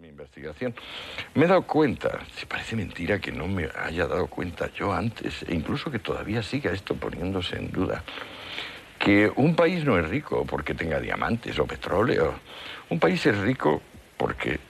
Mi investigación, me he dado cuenta, si parece mentira que no me haya dado cuenta yo antes, e incluso que todavía siga esto poniéndose en duda, que un país no es rico porque tenga diamantes o petróleo. Un país es rico porque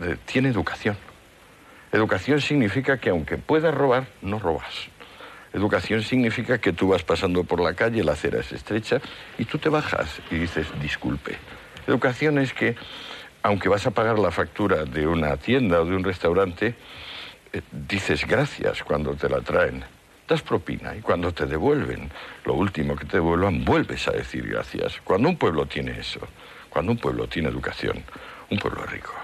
eh, tiene educación. Educación significa que aunque puedas robar, no robas. Educación significa que tú vas pasando por la calle, la acera es estrecha, y tú te bajas y dices, disculpe. Educación es que aunque vas a pagar la factura de una tienda o de un restaurante, eh, dices gracias cuando te la traen. Das propina y cuando te devuelven, lo último que te devuelvan, vuelves a decir gracias. Cuando un pueblo tiene eso, cuando un pueblo tiene educación, un pueblo es rico.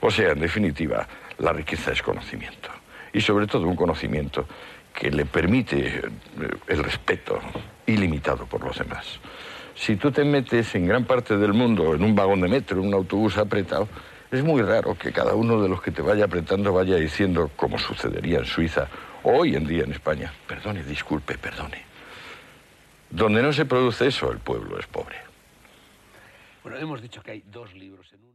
O sea, en definitiva, la riqueza es conocimiento. Y sobre todo un conocimiento que le permite eh, el respeto ilimitado por los demás. Si tú te metes en gran parte del mundo en un vagón de metro, en un autobús apretado, es muy raro que cada uno de los que te vaya apretando vaya diciendo, como sucedería en Suiza o hoy en día en España, perdone, disculpe, perdone. Donde no se produce eso, el pueblo es pobre. Bueno, hemos dicho que hay dos libros en uno.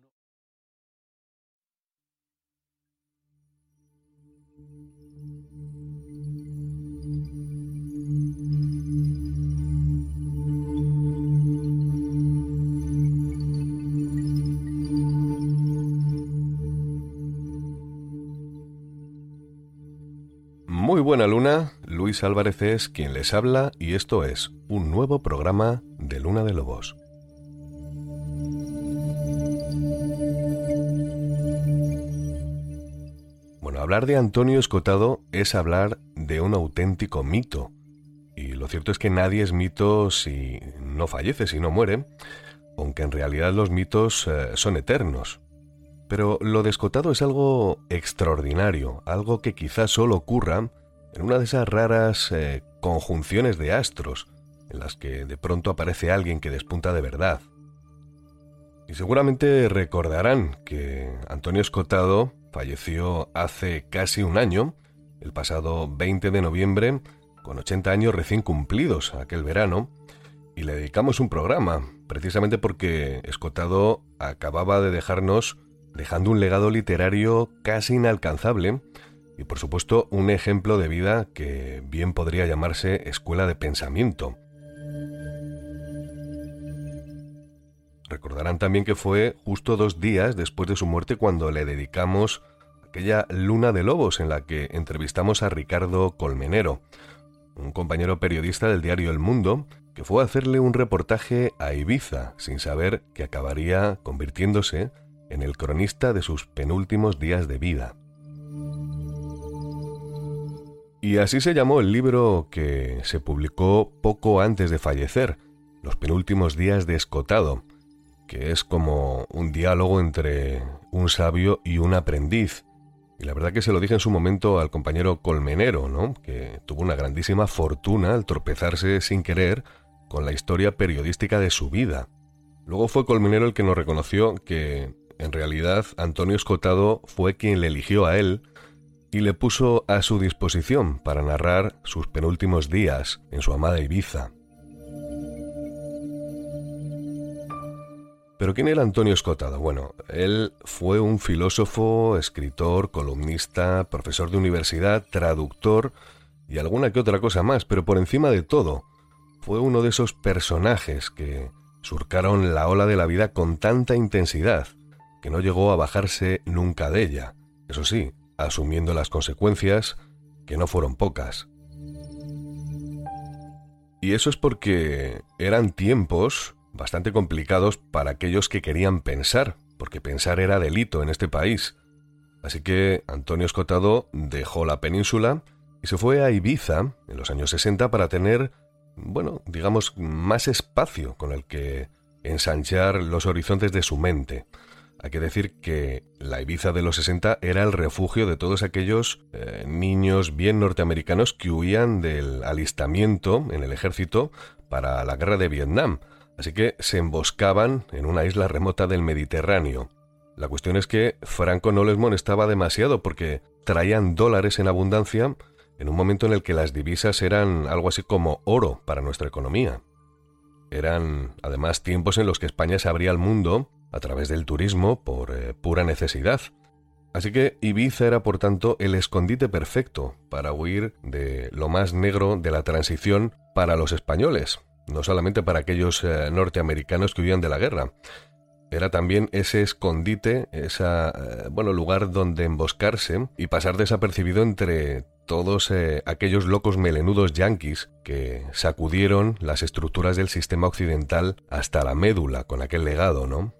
Muy buena luna, Luis Álvarez es quien les habla y esto es un nuevo programa de Luna de Lobos. Bueno, hablar de Antonio Escotado es hablar de un auténtico mito. Y lo cierto es que nadie es mito si no fallece, si no muere, aunque en realidad los mitos eh, son eternos. Pero lo de Escotado es algo extraordinario, algo que quizás solo ocurra en una de esas raras eh, conjunciones de astros, en las que de pronto aparece alguien que despunta de verdad. Y seguramente recordarán que Antonio Escotado falleció hace casi un año, el pasado 20 de noviembre, con 80 años recién cumplidos aquel verano, y le dedicamos un programa, precisamente porque Escotado acababa de dejarnos dejando un legado literario casi inalcanzable y por supuesto un ejemplo de vida que bien podría llamarse escuela de pensamiento. Recordarán también que fue justo dos días después de su muerte cuando le dedicamos aquella luna de lobos en la que entrevistamos a Ricardo Colmenero, un compañero periodista del diario El Mundo, que fue a hacerle un reportaje a Ibiza sin saber que acabaría convirtiéndose en el cronista de sus penúltimos días de vida. Y así se llamó el libro que se publicó poco antes de fallecer, Los penúltimos días de Escotado, que es como un diálogo entre un sabio y un aprendiz. Y la verdad que se lo dije en su momento al compañero Colmenero, ¿no? que tuvo una grandísima fortuna al tropezarse sin querer con la historia periodística de su vida. Luego fue Colmenero el que nos reconoció que en realidad Antonio Escotado fue quien le eligió a él y le puso a su disposición para narrar sus penúltimos días en su amada Ibiza. Pero ¿quién era Antonio Escotado? Bueno, él fue un filósofo, escritor, columnista, profesor de universidad, traductor y alguna que otra cosa más, pero por encima de todo, fue uno de esos personajes que surcaron la ola de la vida con tanta intensidad que no llegó a bajarse nunca de ella, eso sí, asumiendo las consecuencias, que no fueron pocas. Y eso es porque eran tiempos bastante complicados para aquellos que querían pensar, porque pensar era delito en este país. Así que Antonio Escotado dejó la península y se fue a Ibiza en los años 60 para tener, bueno, digamos, más espacio con el que ensanchar los horizontes de su mente. Hay que decir que la Ibiza de los 60 era el refugio de todos aquellos eh, niños bien norteamericanos que huían del alistamiento en el ejército para la guerra de Vietnam, así que se emboscaban en una isla remota del Mediterráneo. La cuestión es que Franco no les molestaba demasiado porque traían dólares en abundancia en un momento en el que las divisas eran algo así como oro para nuestra economía. Eran además tiempos en los que España se abría al mundo a través del turismo por eh, pura necesidad. Así que Ibiza era por tanto el escondite perfecto para huir de lo más negro de la transición para los españoles, no solamente para aquellos eh, norteamericanos que huían de la guerra. Era también ese escondite, ese eh, bueno, lugar donde emboscarse y pasar desapercibido entre todos aquellos locos melenudos yanquis que sacudieron las estructuras del sistema occidental hasta la médula con aquel legado, ¿no?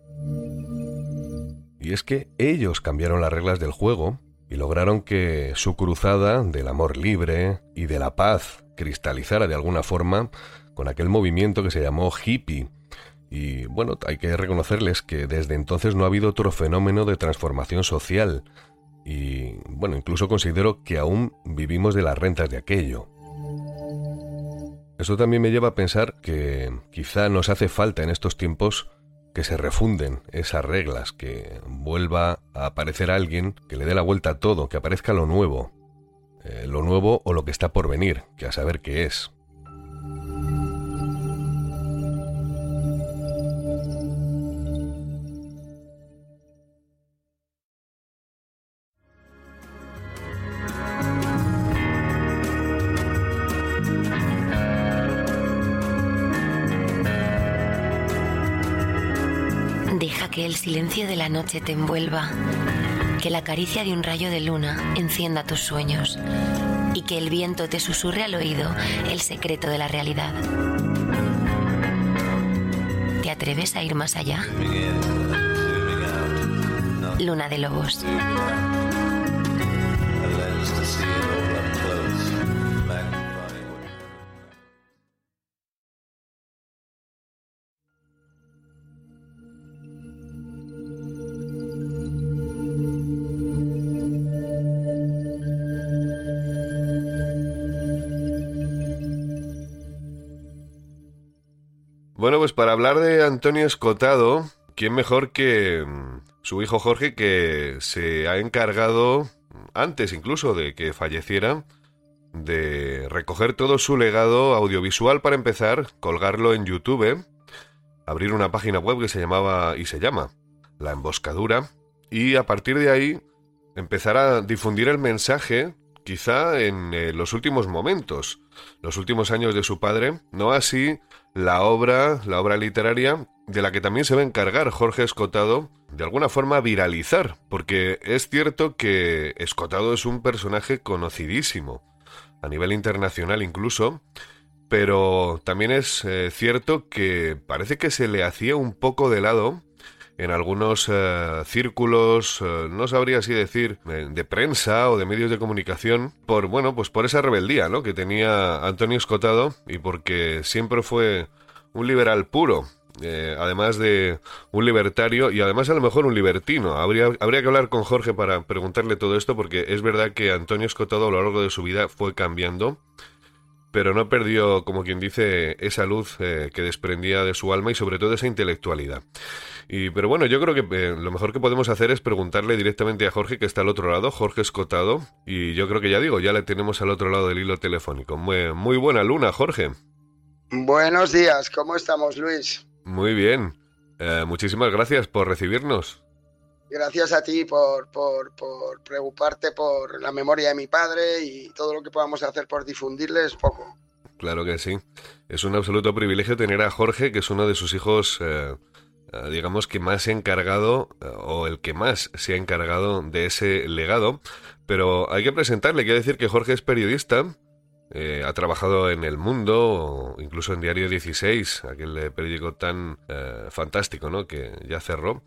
Y es que ellos cambiaron las reglas del juego y lograron que su cruzada del amor libre y de la paz cristalizara de alguna forma con aquel movimiento que se llamó hippie. Y bueno, hay que reconocerles que desde entonces no ha habido otro fenómeno de transformación social. Y bueno, incluso considero que aún vivimos de las rentas de aquello. Eso también me lleva a pensar que quizá nos hace falta en estos tiempos que se refunden esas reglas, que vuelva a aparecer alguien que le dé la vuelta a todo, que aparezca lo nuevo, eh, lo nuevo o lo que está por venir, que a saber qué es. Silencio de la noche te envuelva, que la caricia de un rayo de luna encienda tus sueños y que el viento te susurre al oído el secreto de la realidad. ¿Te atreves a ir más allá? Luna de Lobos. Pues para hablar de Antonio Escotado, ¿quién mejor que mm, su hijo Jorge que se ha encargado, antes incluso de que falleciera, de recoger todo su legado audiovisual para empezar, colgarlo en YouTube, abrir una página web que se llamaba y se llama La Emboscadura, y a partir de ahí empezar a difundir el mensaje quizá en eh, los últimos momentos, los últimos años de su padre, no así la obra, la obra literaria, de la que también se va a encargar Jorge Escotado, de alguna forma viralizar, porque es cierto que Escotado es un personaje conocidísimo, a nivel internacional incluso, pero también es eh, cierto que parece que se le hacía un poco de lado en algunos eh, círculos, eh, no sabría si decir, de prensa o de medios de comunicación, por, bueno, pues por esa rebeldía, ¿no? Que tenía Antonio Escotado y porque siempre fue un liberal puro. Eh, además de un libertario y además a lo mejor un libertino. Habría, habría que hablar con Jorge para preguntarle todo esto porque es verdad que Antonio Escotado a lo largo de su vida fue cambiando pero no perdió, como quien dice, esa luz que desprendía de su alma y sobre todo esa intelectualidad. Y, pero bueno, yo creo que eh, lo mejor que podemos hacer es preguntarle directamente a Jorge, que está al otro lado, Jorge Escotado. Y yo creo que ya digo, ya le tenemos al otro lado del hilo telefónico. Muy, muy buena luna, Jorge. Buenos días, ¿cómo estamos, Luis? Muy bien. Eh, muchísimas gracias por recibirnos. Gracias a ti por, por, preocuparte por la memoria de mi padre y todo lo que podamos hacer por difundirle es poco. Claro que sí. Es un absoluto privilegio tener a Jorge, que es uno de sus hijos, eh, eh, digamos, que más se ha encargado, o el que más se ha encargado de ese legado. Pero hay que presentarle, quiero decir que Jorge es periodista, eh, ha trabajado en El Mundo, incluso en Diario 16, aquel periódico tan eh, fantástico, ¿no? Que ya cerró.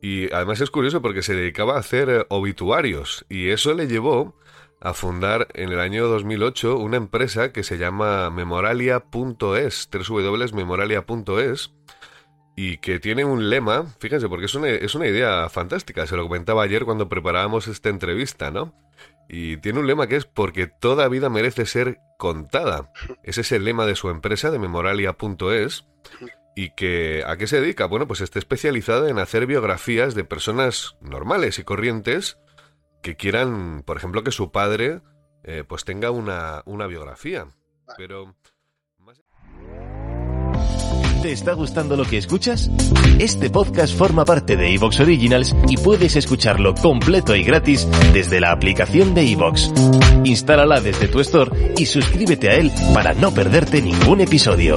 Y además es curioso porque se dedicaba a hacer eh, obituarios y eso le llevó a fundar en el año 2008 una empresa que se llama memoralia.es, www.memoralia.es, y que tiene un lema, fíjense, porque es una, es una idea fantástica, se lo comentaba ayer cuando preparábamos esta entrevista, ¿no? Y tiene un lema que es porque toda vida merece ser contada. Ese es el lema de su empresa, de memoralia.es. ¿Y que a qué se dedica? Bueno, pues está especializada en hacer biografías de personas normales y corrientes que quieran, por ejemplo, que su padre eh, pues tenga una, una biografía. Pero ¿Te está gustando lo que escuchas? Este podcast forma parte de Evox Originals y puedes escucharlo completo y gratis desde la aplicación de Evox. Instálala desde tu store y suscríbete a él para no perderte ningún episodio.